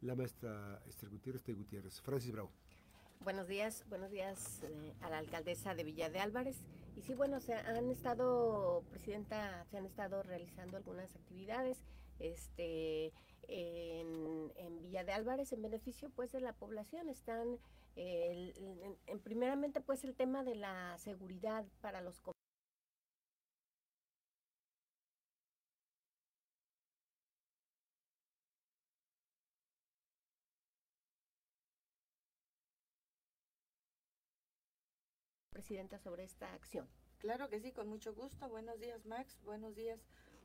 la maestra Esther Gutiérrez de Gutiérrez. Francis Bravo. Buenos días, buenos días eh, a la alcaldesa de Villa de Álvarez. Y sí, bueno, se han estado, presidenta, se han estado realizando algunas actividades este, en, Villa de Álvarez en beneficio pues de la población. Están, en, primeramente pues el tema de la seguridad para los Sobre esta acción. Claro que sí, con mucho gusto. Buenos días, Max. Buenos días,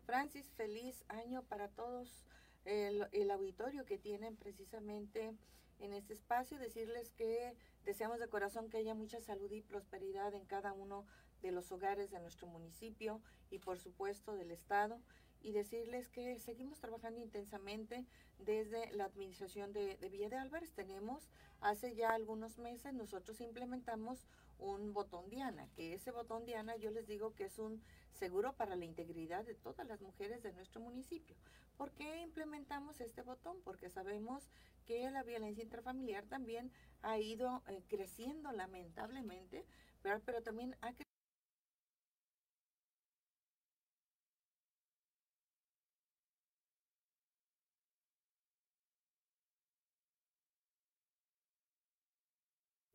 Francis. Feliz año para todos el, el auditorio que tienen precisamente en este espacio. Decirles que deseamos de corazón que haya mucha salud y prosperidad en cada uno de los hogares de nuestro municipio y por supuesto del Estado y decirles que seguimos trabajando intensamente desde la administración de, de, Villa de Álvarez. Tenemos, hace ya algunos meses, nosotros implementamos un botón Diana, que ese botón Diana yo les digo que es un seguro para la integridad de todas las mujeres de nuestro municipio. ¿Por qué implementamos este botón? Porque sabemos que la violencia intrafamiliar también ha ido eh, creciendo lamentablemente, pero, pero también ha crecido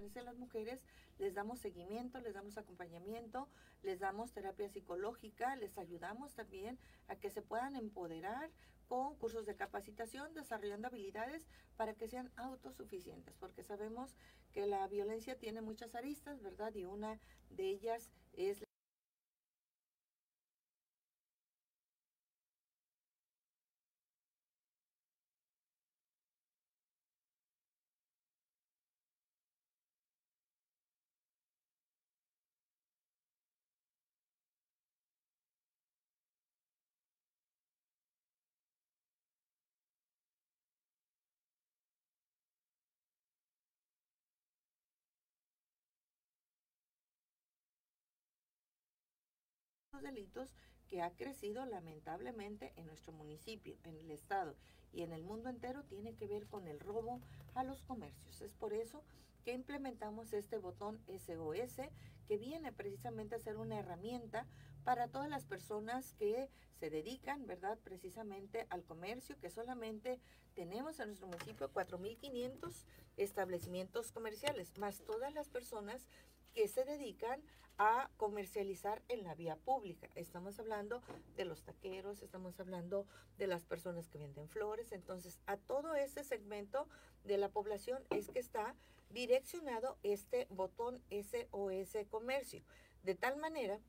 a las mujeres, les damos seguimiento, les damos acompañamiento, les damos terapia psicológica, les ayudamos también a que se puedan empoderar con cursos de capacitación, desarrollando habilidades para que sean autosuficientes, porque sabemos que la violencia tiene muchas aristas, ¿verdad? Y una de ellas es delitos que ha crecido lamentablemente en nuestro municipio, en el estado y en el mundo entero tiene que ver con el robo a los comercios. Es por eso que implementamos este botón SOS que viene precisamente a ser una herramienta para todas las personas que se dedican, ¿verdad? Precisamente al comercio, que solamente tenemos en nuestro municipio 4.500 establecimientos comerciales, más todas las personas que se dedican a comercializar en la vía pública. Estamos hablando de los taqueros, estamos hablando de las personas que venden flores. Entonces, a todo este segmento de la población es que está direccionado este botón SOS Comercio. De tal manera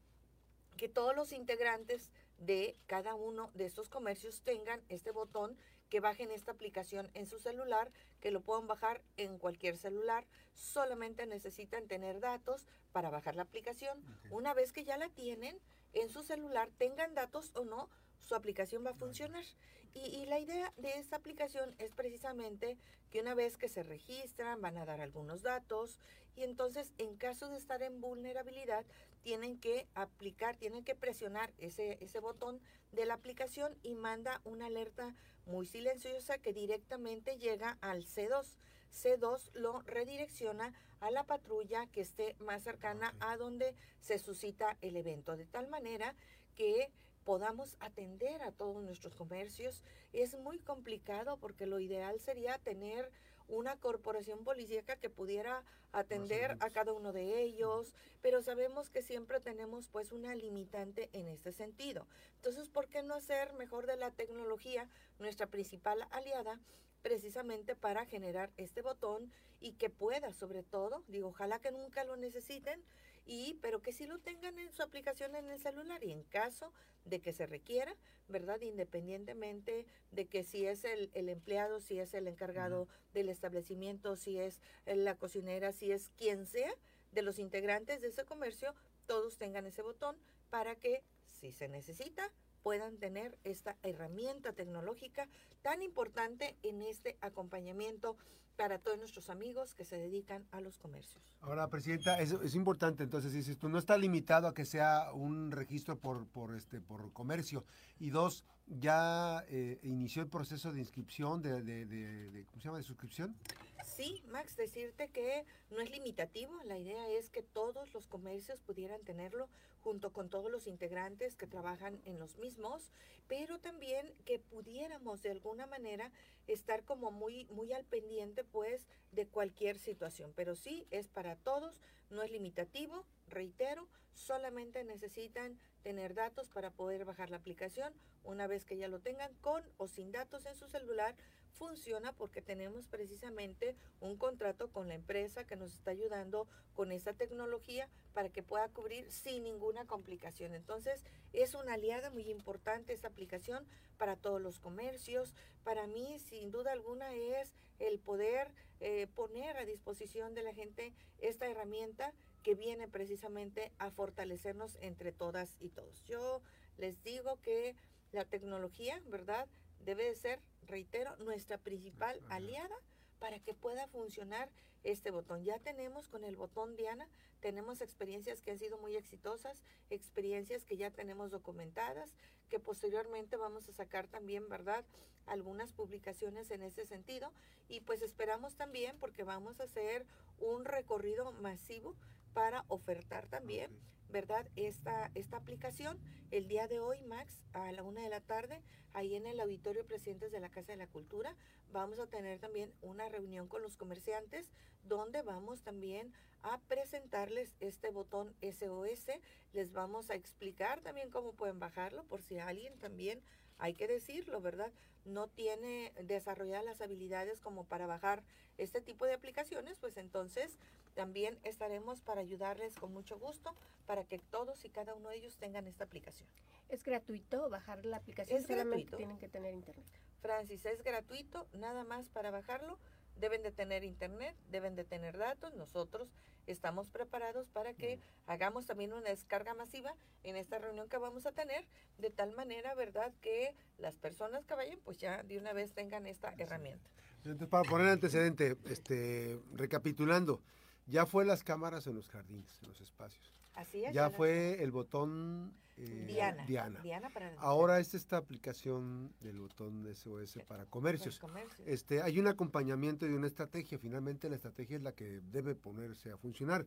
que todos los integrantes de cada uno de estos comercios tengan este botón que bajen esta aplicación en su celular, que lo puedan bajar en cualquier celular. Solamente necesitan tener datos para bajar la aplicación. Una vez que ya la tienen en su celular, tengan datos o no, su aplicación va a funcionar. Y, la idea de esta aplicación es precisamente que una vez que se registran van a dar algunos datos y entonces en caso de estar en vulnerabilidad tienen que aplicar, tienen que presionar ese, ese botón de la aplicación y manda una alerta muy silenciosa que directamente llega al C2. C2 lo redirecciona a la patrulla que esté más cercana a donde se suscita el evento, de tal manera que podamos atender a todos nuestros comercios. Es muy complicado porque lo ideal sería tener una corporación policíaca que pudiera atender a cada uno de ellos, pero sabemos que siempre tenemos pues una limitante en este sentido. Entonces, ¿por qué no hacer mejor de la tecnología nuestra principal aliada precisamente para generar este botón y que pueda sobre todo, digo, ojalá que nunca lo necesiten, y pero que sí lo tengan en su aplicación en el celular y en caso de que se requiera, ¿verdad? Independientemente de que si es el, el empleado, si es el encargado del establecimiento, si es la cocinera, si es quien sea de los integrantes de ese comercio, todos tengan ese botón para que si se necesita, puedan tener esta herramienta tecnológica tan importante en este acompañamiento para todos nuestros amigos que se dedican a los comercios. Ahora, Presidenta, es, es importante, entonces dices tú, no está limitado a que sea un registro por, por, este, por comercio. Y dos, ya eh, inició el proceso de inscripción, de, de, de, de, ¿cómo se llama?, de suscripción. Sí, Max, decirte que no es limitativo. La idea es que todos los comercios pudieran tenerlo junto con todos los integrantes que trabajan en los mismos, pero también que pudiéramos de alguna manera estar como muy, muy al pendiente pues de cualquier situación. Pero sí, es para todos, no es limitativo, reitero, solamente necesitan tener datos para poder bajar la aplicación. Una vez que ya lo tengan con o sin datos en su celular, funciona porque tenemos precisamente un contrato con la empresa que nos está ayudando con esta tecnología para que pueda cubrir sin ninguna complicación. Entonces, es una aliada muy importante esta aplicación para todos los comercios. Para mí, sin duda alguna, es el poder eh, poner a disposición de la gente esta herramienta que viene precisamente a fortalecernos entre todas y todos. Yo les digo que la tecnología, ¿verdad? Debe de ser, reitero, nuestra principal aliada para que pueda funcionar este botón. Ya tenemos con el botón Diana, tenemos experiencias que han sido muy exitosas, experiencias que ya tenemos documentadas, que posteriormente vamos a sacar también, ¿verdad? Algunas publicaciones en ese sentido. Y pues esperamos también, porque vamos a hacer un recorrido masivo para ofertar también, ¿verdad? Esta, esta aplicación el día de hoy, Max, a la una de la tarde, ahí en el auditorio Presidentes de la Casa de la Cultura, vamos a tener también una reunión con los comerciantes donde vamos también a presentarles este botón SOS. Les vamos a explicar también cómo pueden bajarlo por si alguien también, hay que decirlo, ¿verdad? No tiene desarrolladas las habilidades como para bajar este tipo de aplicaciones, pues entonces también estaremos para ayudarles con mucho gusto para que todos y cada uno de ellos tengan esta aplicación. ¿Es gratuito bajar la aplicación? Es gratuito. Tienen que tener internet. Francis, es gratuito, nada más para bajarlo. Deben de tener internet, deben de tener datos. Nosotros estamos preparados para que hagamos también una descarga masiva en esta reunión que vamos a tener, de tal manera, ¿verdad?, que las personas que vayan, pues ya de una vez tengan esta herramienta. Entonces, para poner antecedente, este, recapitulando, ya fue las cámaras en los jardines, en los espacios. Así es. Ya fue el botón eh, Diana. Diana. Diana para Ahora es esta aplicación del botón SOS para comercios. Este, hay un acompañamiento y una estrategia. Finalmente la estrategia es la que debe ponerse a funcionar.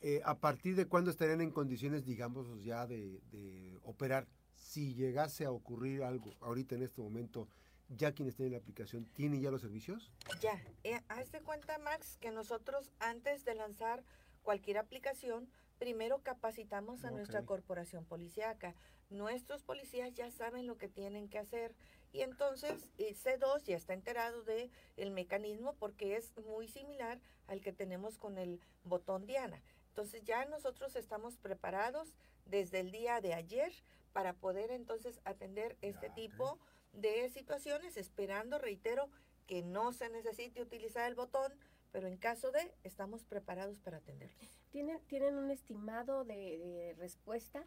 Eh, ¿A partir de cuándo estarían en condiciones, digamos, ya de, de operar? Si llegase a ocurrir algo ahorita en este momento, ¿ya quienes tienen la aplicación tienen ya los servicios? Ya, eh, hazte cuenta, Max, que nosotros antes de lanzar cualquier aplicación, primero capacitamos a nuestra Ok. corporación policíaca. Nuestros policías ya saben lo que tienen que hacer y entonces el C2 ya está enterado de el mecanismo porque es muy similar al que tenemos con el botón Diana. Entonces ya nosotros estamos preparados desde el día de ayer para poder entonces atender este ok. tipo de situaciones, esperando, reitero, que no se necesite utilizar el botón, pero en caso de, estamos preparados para atenderlos. ¿Tienen, ¿Tienen un estimado de, de respuesta?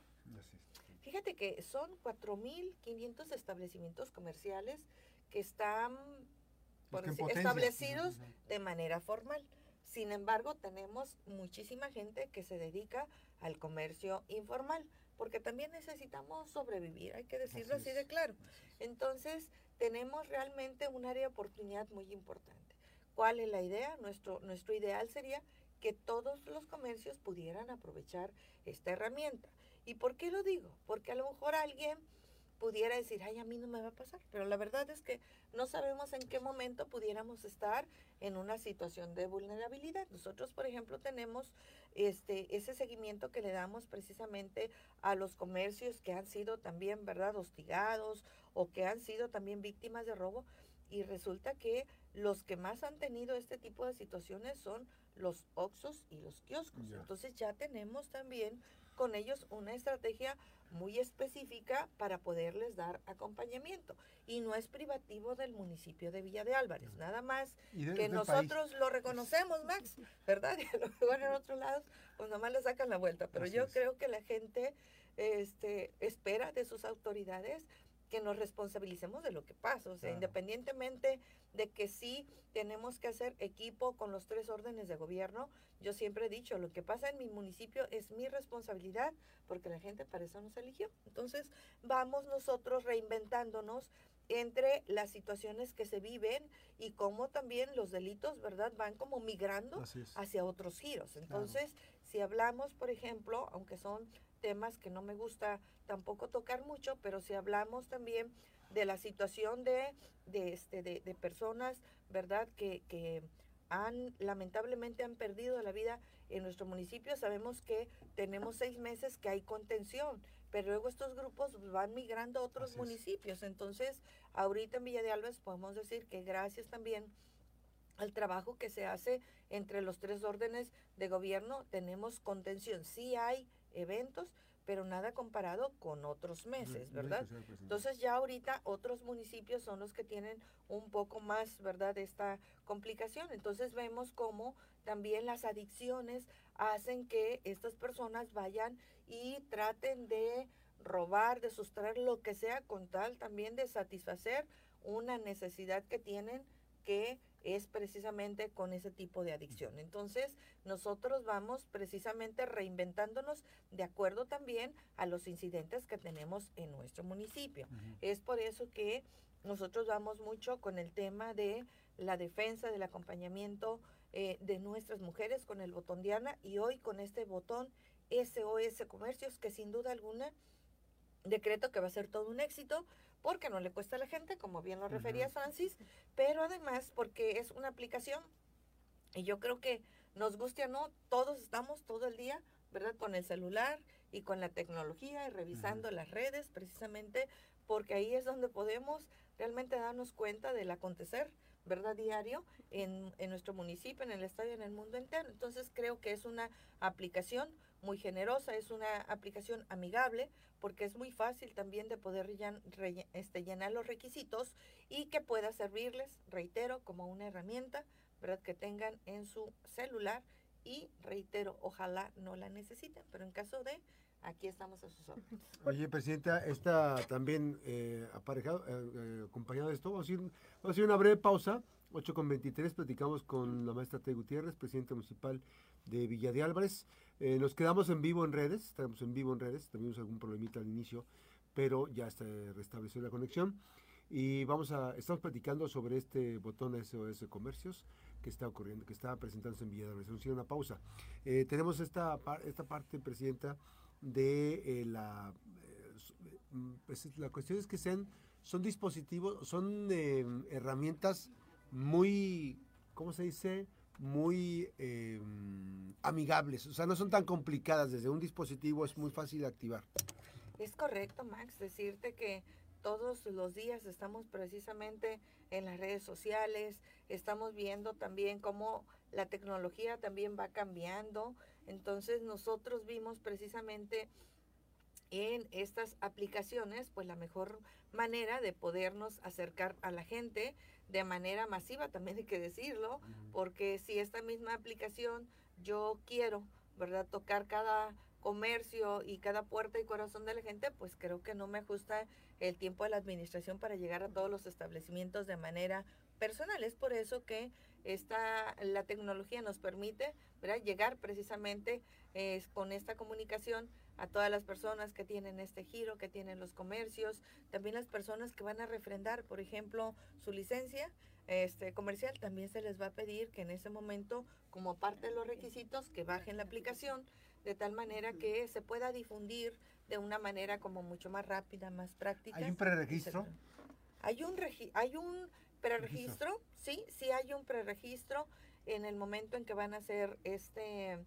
Fíjate que son 4.500 establecimientos comerciales que están por que en decir, potencia. establecidos de manera formal. Sin embargo, tenemos muchísima gente que se dedica al comercio informal, porque también necesitamos sobrevivir, hay que decirlo Así de claro. Entonces, tenemos realmente un área de oportunidad muy importante. ¿Cuál es la idea? Nuestro, nuestro ideal sería que todos los comercios pudieran aprovechar esta herramienta. ¿Y por qué lo digo? Porque a lo mejor alguien pudiera decir, ay, a mí no me va a pasar. Pero la verdad es que no sabemos en qué momento pudiéramos estar en una situación de vulnerabilidad. Nosotros, por ejemplo, tenemos este, ese seguimiento que le damos precisamente a los comercios que han sido también, ¿verdad?, hostigados o que han sido también víctimas de robo. y resulta que los que más han tenido este tipo de situaciones son los oxos y los kioscos. Entonces ya tenemos también con ellos una estrategia muy específica para poderles dar acompañamiento. Y no es privativo del municipio de Villa de Álvarez, nada más que nosotros lo reconocemos, Max, ¿verdad? Y lo mejor en otros lados, pues nomás le sacan la vuelta. Pero yo creo que la gente este, espera de sus autoridades que nos responsabilicemos de lo que pasa, o sea, independientemente de que sí tenemos que hacer equipo con los tres órdenes de gobierno, yo siempre he dicho, lo que pasa en mi municipio es mi responsabilidad, porque la gente para eso nos eligió. Entonces, vamos nosotros reinventándonos entre las situaciones que se viven y cómo también los delitos, ¿verdad?, van como migrando hacia otros giros. Entonces, si hablamos, por ejemplo, aunque son temas que no me gusta tampoco tocar mucho, pero si hablamos también de la situación de, de, este, de, de personas, ¿verdad?, que, que han lamentablemente han perdido la vida en nuestro municipio. Sabemos que tenemos seis meses que hay contención, pero luego estos grupos van migrando a otros municipios. Entonces, ahorita en Villa de Alves podemos decir que gracias también al trabajo que se hace entre los tres órdenes de gobierno, tenemos contención. Sí hay eventos, pero nada comparado con otros meses, ¿verdad? Entonces ya ahorita otros municipios son los que tienen un poco más, ¿verdad?, esta complicación. Entonces vemos cómo también las adicciones hacen que estas personas vayan y traten de robar, de sustraer lo que sea con tal también de satisfacer una necesidad que tienen que es precisamente con ese tipo de adicción. Entonces, nosotros vamos precisamente reinventándonos de acuerdo también a los incidentes que tenemos en nuestro municipio. Es por eso que nosotros vamos mucho con el tema de la defensa, del acompañamiento eh, de nuestras mujeres con el botón Diana y hoy con este botón SOS Comercios, que sin duda alguna decreto que va a ser todo un éxito porque no le cuesta a la gente, como bien lo refería Francis, pero además porque es una aplicación y yo creo que nos guste o no, todos estamos todo el día, ¿verdad? Con el celular y con la tecnología y revisando las redes precisamente porque ahí es donde podemos realmente darnos cuenta del acontecer, ¿verdad? Diario en, en nuestro municipio, en el estado y en el mundo entero. Entonces creo que es una aplicación muy generosa, es una aplicación amigable porque es muy fácil también de poder este, llenar los requisitos y que pueda servirles, reitero, como una herramienta, ¿verdad? Que tengan en su celular y reitero, ojalá no la necesiten, pero en caso de, aquí estamos a sus órdenes. Oye, Presidenta, está también eh, aparejado, eh, eh, acompañado de esto, vamos a, ir, vamos a hacer una breve pausa, 8 con 23, platicamos con la maestra T. Gutiérrez, presidente municipal de Villa de Álvarez. Eh, nos quedamos en vivo en redes, estamos en vivo en redes, tuvimos algún problemita al inicio, pero ya está restableció la conexión. Y vamos a, estamos platicando sobre este botón SOS Comercios que está ocurriendo, que está presentándose en Villa de Álvarez. Vamos una pausa. Eh, tenemos esta, esta parte, Presidenta, de eh, la... pues la cuestión es que sean, son dispositivos, son herramientas muy, ¿cómo se dice? Muy eh, amigables, o sea, no son tan complicadas. Desde un dispositivo es muy fácil de activar. Es correcto, Max, decirte que todos los días estamos precisamente en las redes sociales, estamos viendo también cómo la tecnología también va cambiando. Entonces nosotros vimos precisamente en estas aplicaciones, pues la mejor manera de podernos acercar a la gente de manera masiva, también hay que decirlo, porque si esta misma aplicación yo quiero, ¿verdad?, tocar cada comercio y cada puerta y corazón de la gente, pues creo que no me ajusta el tiempo de la administración para llegar a todos los establecimientos de manera personal. Es por eso que esta, la tecnología nos permite ¿verdad? llegar precisamente eh, con esta comunicación a todas las personas que tienen este giro, que tienen los comercios, también las personas que van a refrendar, por ejemplo, su licencia este comercial, también se les va a pedir que en ese momento, como parte de los requisitos, que bajen la aplicación de tal manera que se pueda difundir de una manera como mucho más rápida, más práctica. ¿Hay un preregistro? Hay un hay un preregistro, sí, sí hay un preregistro en el momento en que van a hacer este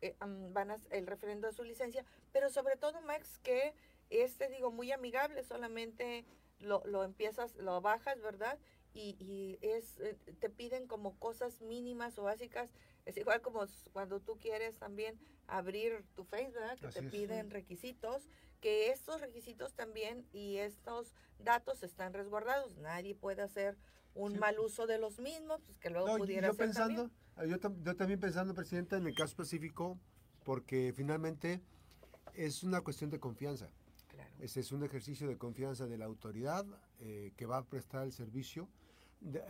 eh, van a, el referendo de su licencia, pero sobre todo, Max, que este, digo, muy amigable, solamente lo, lo empiezas, lo bajas, ¿verdad? Y, es, eh, te piden como cosas mínimas o básicas. Es igual como cuando tú quieres también abrir tu Facebook, que te piden requisitos, que estos requisitos también y estos datos están resguardados. Nadie puede hacer un mal uso de los mismos, pues que luego pudiera yo ser pensando, Yo, yo también pensando, Presidenta, en el caso específico, porque finalmente es una cuestión de confianza. Ese es un ejercicio de confianza de la autoridad eh, que va a prestar el servicio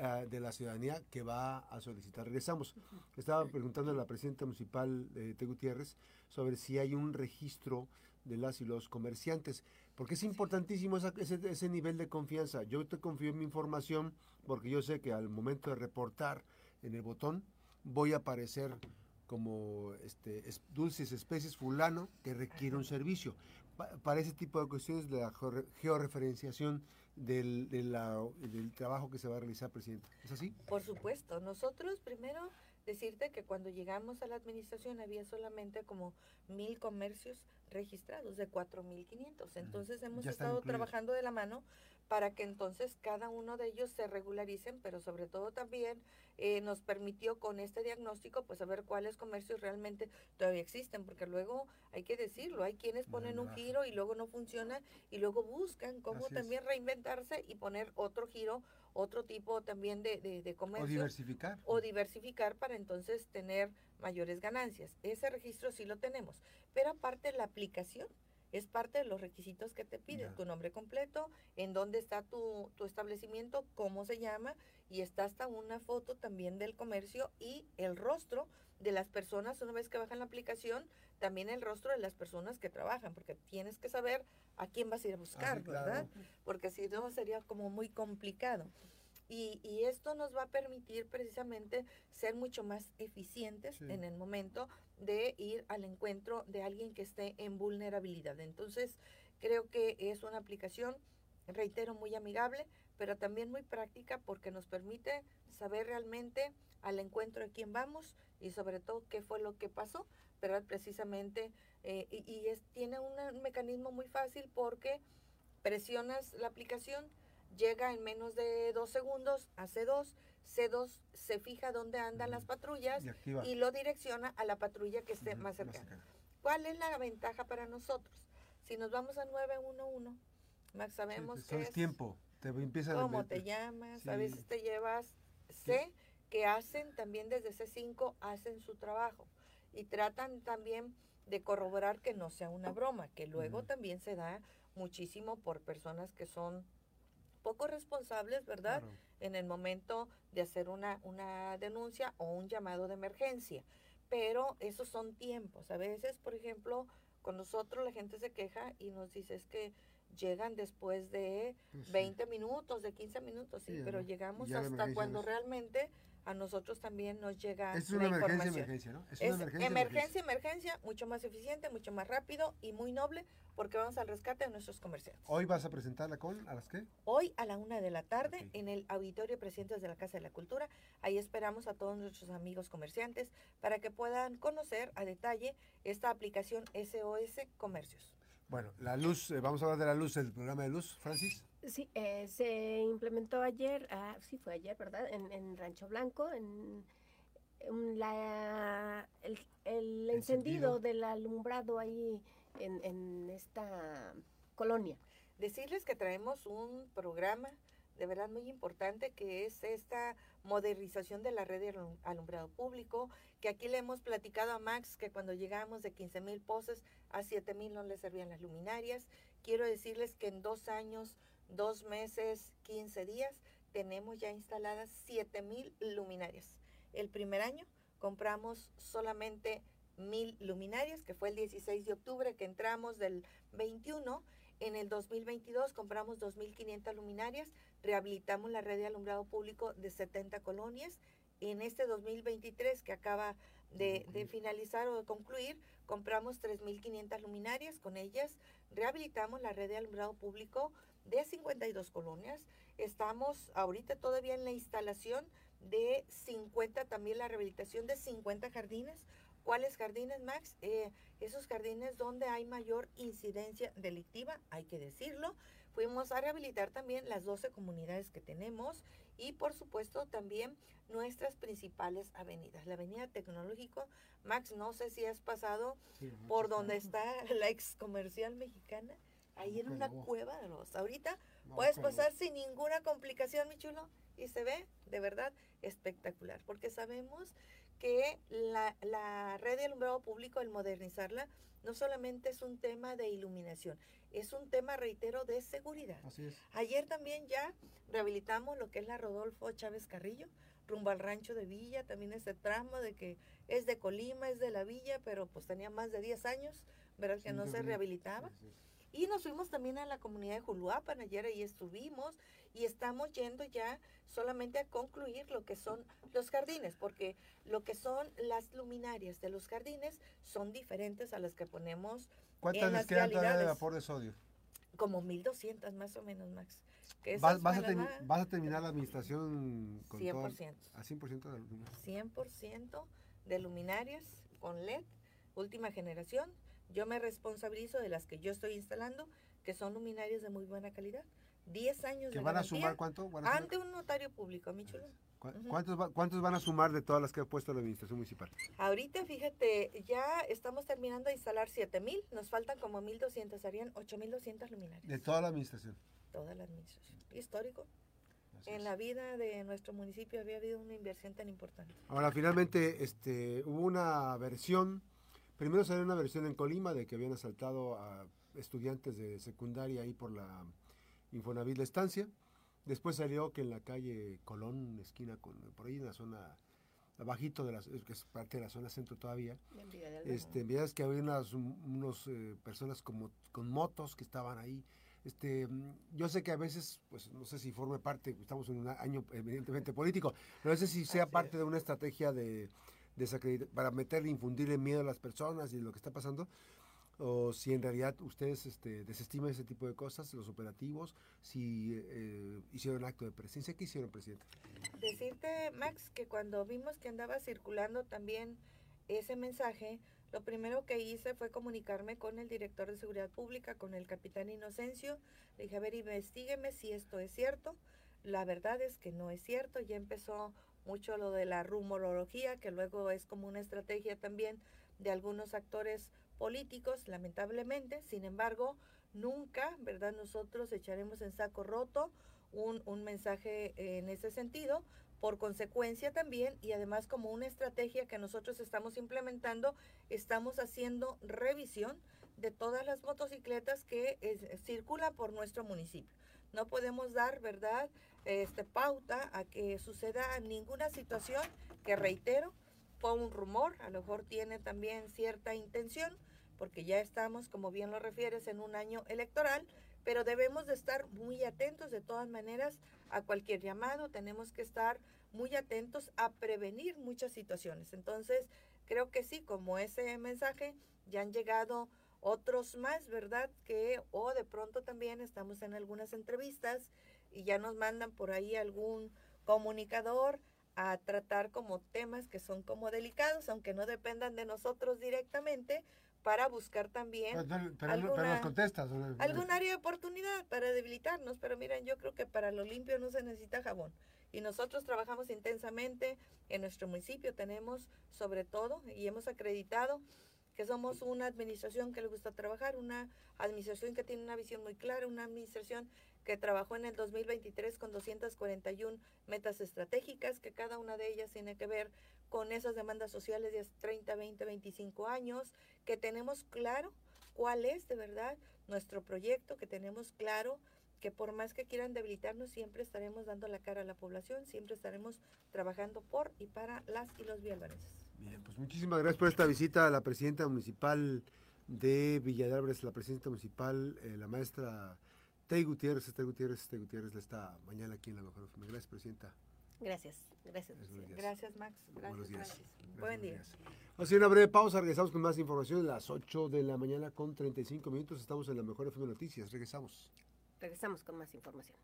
ah, de, la ciudadanía que va a solicitar. Regresamos. Estaba preguntando a la presidenta municipal de T. Gutiérrez sobre si hay un registro de las y los comerciantes, porque es importantísimo ese, ese, nivel de confianza. Yo te confío en mi información porque yo sé que al momento de reportar en el botón voy a aparecer como este, dulces especies fulano que requiere un servicio para ese tipo de cuestiones de la georreferenciación del, del trabajo que se va a realizar, presidente. ¿Es así? Por supuesto. Nosotros primero decirte que cuando llegamos a la administración había solamente como mil comercios registrados de 4.500. Entonces hemos estado trabajando de la mano para que entonces cada uno de ellos se regularicen, pero sobre todo también eh, nos permitió con este diagnóstico pues saber cuáles comercios realmente todavía existen, porque luego hay que decirlo, hay quienes ponen un giro y luego no funciona y luego buscan cómo también reinventarse y poner otro giro, otro tipo también de, de, de comercio. O diversificar. O diversificar para entonces tener mayores ganancias. Ese registro sí lo tenemos, pero aparte la aplicación es parte de los requisitos que te piden, tu nombre completo, en dónde está tu, tu, establecimiento, cómo se llama, y está hasta una foto también del comercio y el rostro de las personas, una vez que bajan la aplicación, también el rostro de las personas que trabajan, porque tienes que saber a quién vas a ir a buscar, ah, ¿verdad? Porque si no sería como muy complicado. Y, y, esto nos va a permitir precisamente ser mucho más eficientes en el momento de ir al encuentro de alguien que esté en vulnerabilidad. Entonces, creo que es una aplicación, reitero, muy amigable, pero también muy práctica porque nos permite saber realmente al encuentro de quién vamos y sobre todo qué fue lo que pasó, pero precisamente, eh, y, y es, tiene un mecanismo muy fácil porque presionas la aplicación, llega en menos de dos segundos a C2, C2 se fija dónde andan las patrullas y, lo direcciona a la patrulla que esté más, cercana. ¿Cuál es la ventaja para nosotros? Si nos vamos a 911, Max, sabemos que es tiempo, te cómo te llamas, a veces te llevas C, que hacen también desde C5, hacen su trabajo y tratan también de corroborar que no sea una broma, que luego también se da muchísimo por personas que son poco responsables, ¿verdad? En el momento de hacer una, una denuncia o un llamado de emergencia. Pero esos son tiempos. A veces, por ejemplo, con nosotros la gente se queja y nos dice es que llegan después de 20 pues minutos, de 15 minutos, sí, pero llegamos hasta cuando realmente a nosotros también nos llega es una emergencia, emergencia, ¿no? Es, una emergencia, emergencia, emergencia, mucho más eficiente, mucho más rápido y muy noble porque vamos al rescate de nuestros comerciantes. ¿Hoy vas a presentarla con a las qué? Hoy a la una de la tarde en el Auditorio Presidentes de la Casa de la Cultura. Ahí esperamos a todos nuestros amigos comerciantes para que puedan conocer a detalle esta aplicación SOS Comercios. Bueno, la luz, eh, vamos a hablar de la luz, el programa de luz, Francis. Sí, eh, se implementó ayer, ah, sí fue ayer, ¿verdad? En, Rancho Blanco, en, la, el, encendido del alumbrado ahí en, en esta colonia. Decirles que traemos un programa de verdad muy importante que es esta modernización de la red de alumbrado público, que aquí le hemos platicado a Max que cuando llegamos de 15 mil poses a 7 mil no le servían las luminarias. Quiero decirles que en dos años, dos meses, 15 días, tenemos ya instaladas 7 mil luminarias. El primer año compramos solamente mil luminarias, que fue el 16 de octubre que entramos del 21. En el 2022 compramos 2.500 luminarias, rehabilitamos la red de alumbrado público de 70 colonias. En este 2023 que acaba de, de finalizar o de concluir, compramos 3.500 luminarias. Con ellas rehabilitamos la red de alumbrado público de 52 colonias. Estamos ahorita todavía en la instalación de 50, también la rehabilitación de 50 jardines ¿Cuáles jardines, Max? Eh, esos jardines donde hay mayor incidencia delictiva, hay que decirlo. Fuimos a rehabilitar también las 12 comunidades que tenemos y por supuesto también nuestras principales avenidas. La avenida Tecnológico, Max, no sé si has pasado por donde está la ex comercial mexicana, ahí en una cueva de los... Ahorita puedes pasar sin ninguna complicación, mi chulo, y se ve de verdad espectacular, porque sabemos que la, la red de alumbrado público, el modernizarla, no solamente es un tema de iluminación, es un tema, reitero, de seguridad. Así es. Ayer también ya rehabilitamos lo que es la Rodolfo Chávez Carrillo, rumbo al rancho de Villa, también ese tramo de que es de Colima, es de la Villa, pero pues tenía más de 10 años, ¿verdad? Que no se rehabilitaba. Y nos fuimos también a la comunidad de Juluapan, ayer ahí estuvimos y estamos yendo ya solamente a concluir lo que son los jardines, porque lo que son las luminarias de los jardines son diferentes a las que ponemos ¿Cuántas en les las quedan todavía de vapor de sodio? Como 1200 más o menos, Max. Que ¿Vas, a vas terminar la administración con todo- 100%. a 100% de alumnos? 100% de luminarias con LED, última generación. Yo me responsabilizo de las que yo estoy instalando, que son luminarias de muy buena calidad. 10 años ¿Que de van a sumar cuánto? ¿Van a sumar- ante un notario público, mi chulo. ¿cu- ujú. ¿Cuántos, va- ¿Cuántos van a sumar de todas las que ha puesto la administración municipal? Ahorita, fíjate, ya estamos terminando de instalar 7000, nos faltan como 1200, serían 8200 luminarias. De toda la administración. Toda la administración. Histórico. Así En es. la vida de nuestro municipio había habido una inversión tan importante. Ahora, finalmente, este, hubo una versión, primero salió una versión en Colima de que habían asaltado a estudiantes de secundaria ahí por la Infonavit La Estancia. Después salió que en la calle Colón, esquina con, por ahí en la zona, abajito de la, que es parte de la zona centro todavía, En este, veías que había unas un- unos eh, personas como, con motos que estaban ahí. Este, mm, yo sé que a veces, pues no sé si forme parte, estamos en un año evidentemente político, pero no sé si sea Así parte de una estrategia de, desacredit- para meterle, infundirle miedo a las personas y lo que está pasando, o si en realidad ustedes este, desestiman ese tipo de cosas, los operativos, si eh, hicieron acto de presencia, ¿qué hicieron, presidente? Decirte, Max, que cuando vimos que andaba circulando también ese mensaje, lo primero que hice fue comunicarme con el director de seguridad pública, con el capitán Inocencio. Le dije, a ver, investigueme si esto es cierto. La verdad es que no es cierto. Ya empezó mucho lo de la rumorología, que luego es como una estrategia también de algunos actores políticos, lamentablemente. Sin embargo, nunca, ¿verdad? Nosotros echaremos en saco roto un, un mensaje en ese sentido. Por consecuencia también, y además como una estrategia que nosotros estamos implementando, estamos haciendo revisión de todas las motocicletas que circulan por nuestro municipio. No podemos dar, ¿verdad?, este, pauta a que suceda ninguna situación que, reitero, fue un rumor, a lo mejor tiene también cierta intención, porque ya estamos, como bien lo refieres, en un año electoral, pero debemos de estar muy atentos de todas maneras a cualquier llamado, tenemos que estar muy atentos a prevenir muchas situaciones. Entonces, creo que sí, como ese mensaje, ya han llegado otros más, ¿verdad? Que o de pronto también estamos en algunas entrevistas y ya nos mandan por ahí algún comunicador a tratar como temas que son como delicados, aunque no dependan de nosotros directamente, para buscar también Pero, pero- pero alguna-. ¿no? algún área de oportunidad para debilitarnos, pero miren, yo creo que para lo limpio no se necesita jabón. Y nosotros trabajamos intensamente en nuestro municipio, tenemos sobre todo y hemos acreditado que somos una administración que le gusta trabajar, una administración que tiene una visión muy clara, una administración que trabajó en el 2023 con 241 metas estratégicas, que cada una de ellas tiene que ver con esas demandas sociales de hace 30, 20, 25 años, que tenemos claro cuál es de verdad nuestro proyecto, que tenemos claro que por más que quieran debilitarnos, siempre estaremos dando la cara a la población, siempre estaremos trabajando por y para las y los vialvarenses. Bien, pues muchísimas gracias por esta visita a la presidenta municipal de Villa de Álvarez, la presidenta municipal, eh, la maestra Tei Gutiérrez, Tei Gutiérrez, Tei Gutiérrez, esta mañana aquí en la Mejor FM. Gracias, presidenta. Gracias, gracias. Buenos. Gracias, Max. Buenos Gracias, días. gracias. Gracias, Buen buenos día. días. Vamos a hacer una breve pausa, regresamos con más información a las 8 de la mañana con 35 minutos. Estamos en la Mejor FM Noticias, regresamos. Regresamos con más información.